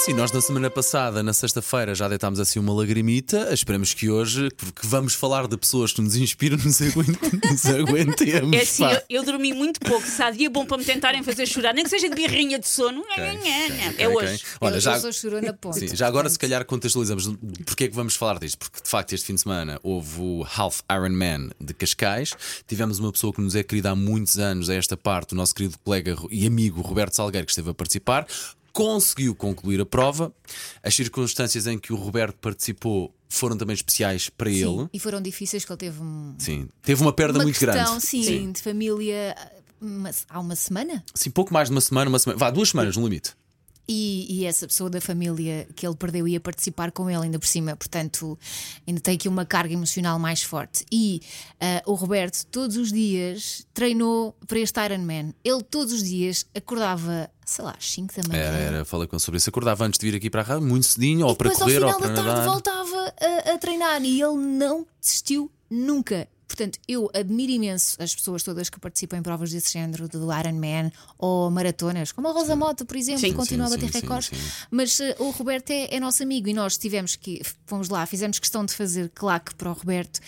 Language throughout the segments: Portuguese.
É assim, nós na semana passada, na sexta-feira, já deitámos assim uma lagrimita. Esperamos que hoje, porque vamos falar de pessoas que nos inspiram, nos aguentem- nos aguentemos. É assim, eu, eu dormi muito pouco. Se há dia bom para me tentarem fazer chorar, nem que seja de birrinha de sono, Ok, é ok, ok. hoje. Olha, eu, já, eu sou chorona ponto. sim, já agora, se calhar, contextualizamos porque é que vamos falar disto. Porque de facto, este fim de semana houve o Half Ironman de Cascais. Tivemos uma pessoa que nos é querida há muitos anos, a esta parte, o nosso querido colega e amigo Roberto Salgueiro, que esteve a participar. Conseguiu concluir a prova. As circunstâncias em que o Roberto participou foram também especiais para ele. Sim, e foram difíceis que ele teve um- Sim, teve uma perda uma muito questão, grande. sim, de família uma- há uma semana. Sim, pouco mais de uma semana, uma semana. Vá, duas semanas no limite. E, e essa pessoa da família que ele perdeu ia participar com ele ainda por cima, portanto, ainda tem aqui uma carga emocional mais forte. E ah, o Roberto, todos os dias, treinou para este Ironman. Ele, todos os dias, acordava, sei lá, às 5 da manhã. Era, era, falei com ele sobre isso. Acordava antes de vir aqui para a rádio, muito cedinho, ou para correr, ao ou final para da tarde, nadar. voltava a, a treinar e ele não desistiu nunca. Portanto, eu admiro imenso as pessoas todas que participam em provas desse género, do Ironman ou maratonas, como a Rosa Mota, por exemplo, Sim. que continua Sim, a bater recordes. Mas eh, o Roberto é, é nosso amigo e nós tivemos que, fomos lá, fizemos questão de fazer claque para o Roberto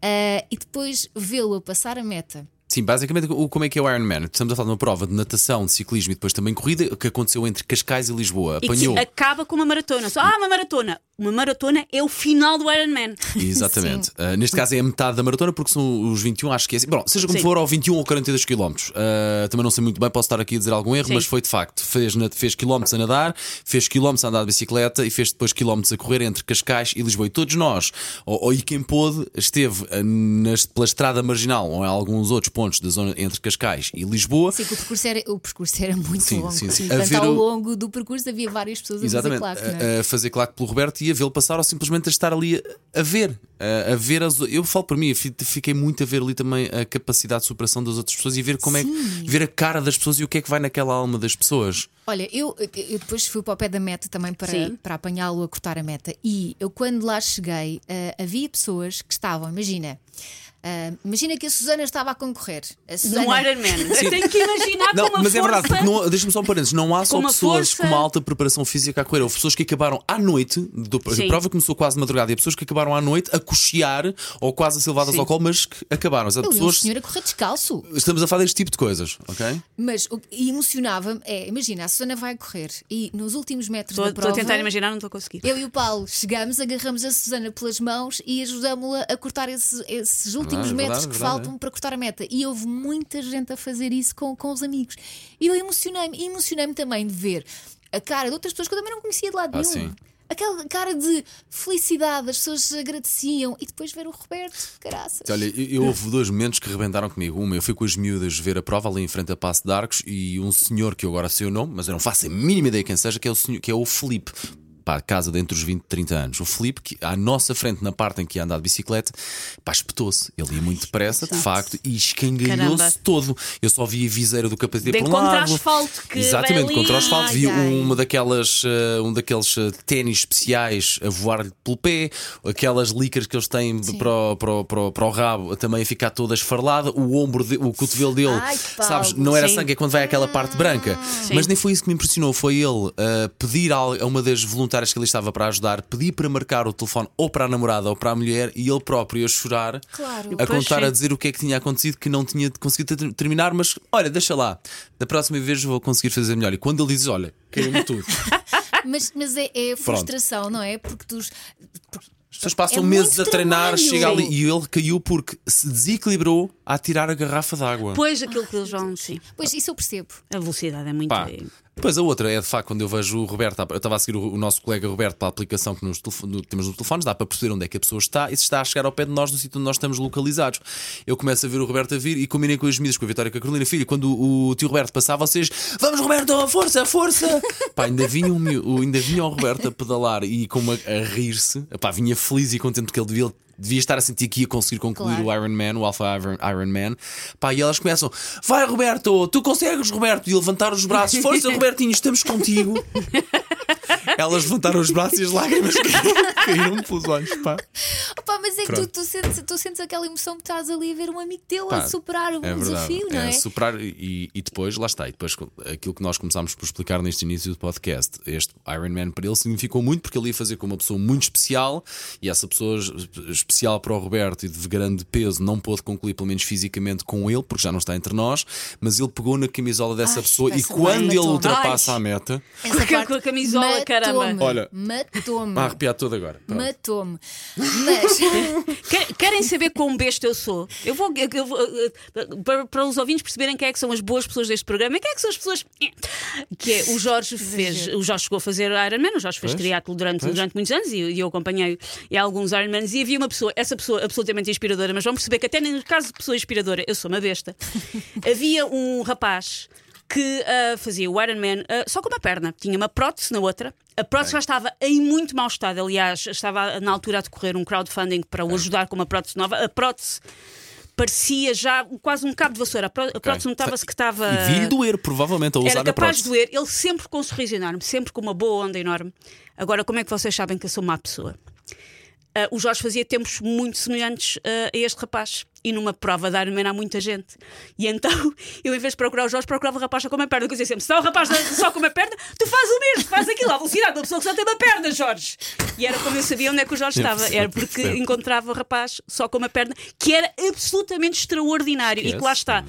eh, e depois vê-lo a passar a meta. Sim, basicamente, o, como é que é o Ironman? Estamos a falar de uma prova de natação, de ciclismo e depois também corrida, que aconteceu entre Cascais e Lisboa. E Apanhou. acaba com uma maratona. Só, ah, uma maratona. Uma maratona é o final do Ironman. Exatamente. Uh, neste caso é a metade da maratona, porque são os 21, acho que é assim. Bom, seja como Sim. for, ao 21 ou 42 km. Uh, também não sei muito bem, posso estar aqui a dizer algum erro, Sim. mas foi de facto. Fez, fez quilómetros a nadar, fez quilómetros a andar de bicicleta e fez depois quilómetros a correr entre Cascais e Lisboa. E todos nós, ou, ou e quem pôde, esteve uh, nas- pela estrada marginal ou em alguns outros pontos da zona entre Cascais e Lisboa. Sei que o percurso era, o percurso era muito Sim, longo. sim, sim. Portanto, ver ao longo do percurso havia várias pessoas a fazer Exatamente, claque. não é? a, fazer claque pelo Roberto e a vê-lo passar ou simplesmente a estar ali a, a ver. A, a ver as, eu falo para mim, fiquei muito a ver ali também a capacidade de superação das outras pessoas e ver como é que ver a cara das pessoas e o que é que vai naquela alma das pessoas. Olha, eu, eu depois fui para o pé da meta também para, Sim. para apanhá-lo a cortar a meta. E eu, quando lá cheguei, ah, havia pessoas que estavam, imagina. Ah, imagina que a Susana estava a concorrer. A Susana, Ironman. Eu tenho que imaginar Não, com uma mas é verdade, força. porque deixa-me só um parênteses, não há só Com pessoas força. com uma alta preparação física a correr, houve pessoas que acabaram à noite, do, a Sim. prova começou quase de madrugada, e há pessoas que acabaram à noite a cochear ou quase a ser levadas Sim. ao colo, mas que acabaram. Um pessoas. senhor a correr descalço. Estamos a falar deste tipo de coisas, ok? Mas o que emocionava-me é: imagina, a Susana vai correr e nos últimos metros Estou da estou prova. a tentar imaginar, não estou a conseguir. Eu e o Paulo chegamos, agarramos a Susana pelas mãos e ajudámos-la a cortar esses, esses últimos Verdade, metros verdade, que verdade, faltam é. para cortar a meta. E houve muita gente a fazer isso com, com os amigos. E eu emocionei-me. E emocionei-me também de ver a cara de outras pessoas que eu também não conhecia de lado Ah, nenhum. sim. Aquela cara de felicidade, as pessoas agradeciam e depois ver o Roberto, caraças. Olha, eu, eu houve dois momentos que rebentaram comigo. Uma, eu fui com as miúdas ver a prova ali em frente a Passo de Arcos e um senhor que eu agora sei o nome, mas eu não faço a mínima ideia quem seja, que é o, senhor, que é o Felipe. Pá, casa dentro dos 20, 30 anos. O Felipe, que à nossa frente, na parte em que ia andar de bicicleta, pá, espetou-se. Ele ia muito depressa, de facto, e escangalhou-se todo. Eu só vi a viseira do capacete por um contra lado. asfalto, que Exatamente, contra o asfalto. Vi Ai, ai. uma daquelas, eh, um daqueles eh, ténis especiais a voar pelo pé, aquelas licras que eles têm para o, para, o, para, o, para o rabo também a ficar toda esfarelada, o ombro, de- o cotovelo dele, Ai, sabes, não era Sim. sangue, é quando vai aquela parte branca. Sim. Mas nem foi isso que me impressionou, foi ele eh, pedir a a uma das voluntárias que ali estava para ajudar, pedir para marcar o telefone ou para a namorada ou para a mulher e ele próprio a chorar, Claro. a contar, sim. a dizer o que é que tinha acontecido, que não tinha conseguido ter- terminar, mas olha, deixa lá, da próxima vez vou conseguir fazer melhor. E quando ele diz, olha, caiu-me tudo. Mas, mas é, é frustração, não é? Porque tu. As pessoas passam É meses a treinar, trabalho. chega ali e ele caiu porque se desequilibrou a tirar a garrafa d'água. Pois aquilo que eles vão, sim. Pois isso eu percebo. A velocidade é muito. Pá. Depois a outra é de facto quando eu vejo o Roberto, eu estava a seguir o, o nosso colega Roberto para a aplicação que nos telefo- no- temos nos telefones, dá para perceber onde é que a pessoa está e se está a chegar ao pé de nós no sítio onde nós estamos localizados. Eu começo a ver o Roberto a vir e combinei com as miúdas, com a Vitória e com a Carolina Filho, quando o, o tio Roberto passava, vocês vamos Roberto, força, força! Pá, ainda vinha, o- ainda vinha o Roberto a pedalar e com uma, a rir-se, Pá, vinha feliz e contente porque ele devia. Devia estar a sentir que ia conseguir concluir Claro. o Iron Man, o Alpha Iron, Iron Man. Pá, e elas começam: Vai, Roberto, tu consegues, Roberto, e levantar os braços. Força, Robertinho, estamos contigo. Elas levantaram os braços e as lágrimas caíram- caíram pelos olhos. Pá. Opa, mas é que tu, Pronto. tu, sentes, tu sentes aquela emoção que estás ali a ver um amigo teu Pá, a superar um é verdade. desafio, não é? superar e, e depois, lá está, e depois aquilo que nós começámos por explicar neste início do podcast, este Iron Man para ele significou muito porque ele ia fazer com uma pessoa muito especial e essa pessoa especial para o Roberto e de grande peso não pôde concluir, pelo menos fisicamente, com ele, porque já não está entre nós, mas ele pegou na camisola dessa Ai, pessoa e quando ele ultrapassa a meta, Essa parte com a camisola, caramba. matou-me, Olha. Matou-me. vai arrepiar todo agora. Matou-me. Mas. Quer- Querem saber quão besta eu sou? Eu vou, eu- vou, eh, para, para os ouvintes perceberem quem é que são as boas pessoas deste programa e quem é que são as pessoas. Que é o Jorge fez. O Jorge chegou a fazer Ironman, o Jorge fez triatlo durante, pois. durante muitos anos e, e eu acompanhei e alguns Ironmans e havia uma pessoa, essa pessoa absolutamente inspiradora, mas vão perceber que até no caso de pessoa inspiradora, eu sou uma besta. havia um rapaz que ah, fazia o Ironman ah, só com uma perna, tinha uma prótese na outra. A prótese já estava em muito mau estado, aliás, estava na altura a decorrer um crowdfunding para o ajudar com uma prótese nova. A prótese parecia já quase um cabo de vassoura. A pró- a prótese notava-se que estava. E vi-lhe doer, provavelmente, a usar Era capaz de doer, ele sempre com um sorriso enorme, sempre com uma boa onda enorme. Agora, como é que vocês sabem que eu sou má pessoa? Ah, o Jorge fazia tempos muito semelhantes ah, a este rapaz. E numa prova de Ironman há muita gente. E então, eu em vez de procurar o Jorge, procurava o rapaz só com uma perna. Eu dizia sempre: se está o rapaz só com uma perna, tu fazes o mesmo, faz aquilo à velocidade da pessoa que só tem uma perna, Jorge. E era como eu sabia onde é que o Jorge estava. Era porque encontrava o rapaz só com uma perna, que era absolutamente extraordinário. E que lá está.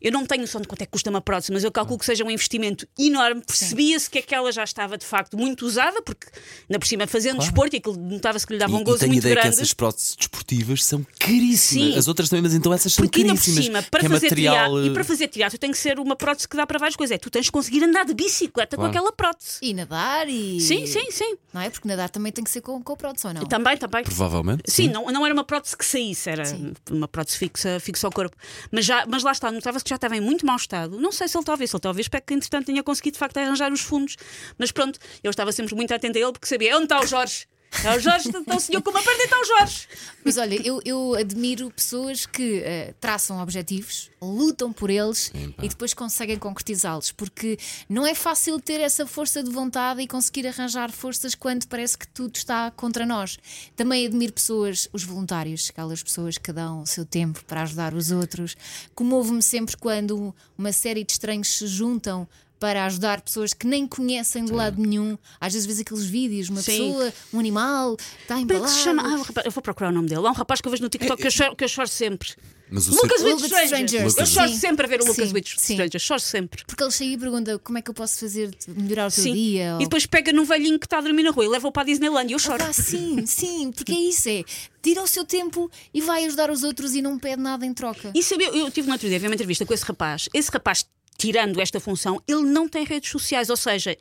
Eu não tenho noção de quanto é que custa uma prótese, mas eu calculo que seja um investimento enorme. Percebia-se que aquela já estava de facto muito usada, porque ainda por cima fazendo desporto e aquilo notava-se que lhe dava um E, e gozo tenho muito ideia grande. que essas próteses desportivas são caríssimas. Sim. As outras também, mas então essas são Porque ainda por caríssimas. cima, para que é fazer material. teatro, e para fazer teatro tem que ser uma prótese que dá para várias coisas. É, tu tens de conseguir andar de bicicleta Claro. com aquela prótese. E nadar e. Sim, sim, sim. Não é? Porque nadar também tem que ser com, com prótese ou não? Também, também. Provavelmente. Sim, não, não era uma prótese que saísse, era uma prótese fixa, fixa ao corpo. Mas, já, mas lá está, notava-se que já estava em muito mau estado. Não sei se ele talvez, se ele talvez, porque entretanto tinha conseguido de facto arranjar os fundos. Mas pronto, eu estava sempre muito atenta a ele porque sabia onde está o Jorge. É o Jorge, está o senhor com uma perna e está o Jorge. Mas olha, eu, eu admiro pessoas que eh, traçam objetivos, lutam por eles e depois conseguem concretizá-los, porque não é fácil ter essa força de vontade e conseguir arranjar forças quando parece que tudo está contra nós. Também admiro pessoas, os voluntários, aquelas pessoas que dão o seu tempo para ajudar os outros. Comovo-me sempre quando uma série de estranhos se juntam. Para ajudar pessoas que nem conhecem de lado nenhum. Às vezes vês aqueles vídeos, uma Sim. pessoa, um animal, está Como é que se chama? Ah, rapaz- eu vou procurar o nome dele. Há um rapaz que eu vejo no TikTok que eu choro, que eu choro sempre. Mas o Lucas seu- with Lucas Strangers. Strangers, Eu choro sim. sempre a ver o Lucas Sim, with sim. Strangers. Choro sempre. Porque ele chega e pergunta como é que eu posso fazer de melhorar o teu Sim. dia. E depois pega num velhinho que está a dormir na rua e leva-o para a Disneyland e eu choro. Ah, sim, sim, porque é isso, é tira o seu tempo e vai ajudar os outros e não pede nada em troca. E sabia, eu tive no outro dia a ver uma entrevista com esse rapaz. Esse rapaz, tirando esta função, ele não tem redes sociais, ou seja,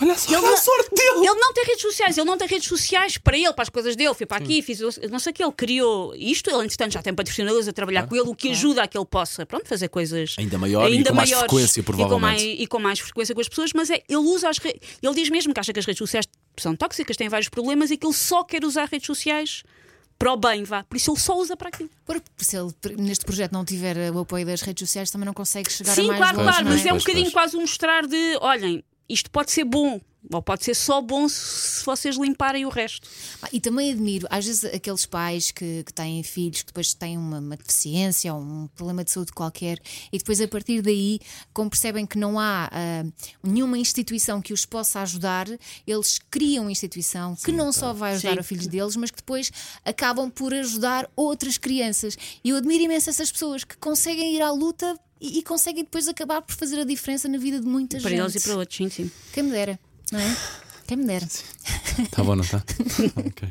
Olha só Ele a não- sorte dele. ele não tem redes sociais, ele não tem redes sociais para ele, para as coisas dele. Fui para aqui, fiz não sei o que, ele criou isto. Ele, entretanto, já tem patrocinadores a trabalhar com ele, o que ajuda a que ele possa pronto, fazer coisas Ainda maior e com mais maiores frequência, e com, provavelmente. mais, e com mais frequência com as pessoas. Mas é, ele usa as redes. Ele diz mesmo que acha que as redes sociais são tóxicas, têm vários problemas e que ele só quer usar redes sociais para o bem, vá. Por isso ele só usa para aquilo. Porque se ele neste projeto não tiver o apoio das redes sociais, também não consegue chegar Sim, a mais claro, longe, claro, não mas é um Pois, bocadinho quase um mostrar de olhem, isto pode ser bom, ou pode ser só bom se vocês limparem o resto. Ah, E também admiro, às vezes, aqueles pais que, que têm filhos que depois têm uma, uma deficiência ou um problema de saúde qualquer e depois, a partir daí, como percebem que não há ah, nenhuma instituição que os possa ajudar, eles criam uma instituição que não só vai ajudar Sim. os filhos deles, mas que depois acabam por ajudar outras crianças. E eu admiro imenso essas pessoas que conseguem ir à luta. E, e conseguem depois acabar por fazer a diferença na vida de muita Para gente. eles e para outros, sim, sim. Quem me dera, não é? Quem me dera. Tá bom, não tá? ok.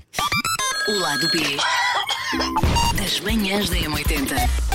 O lado B das manhãs da M80.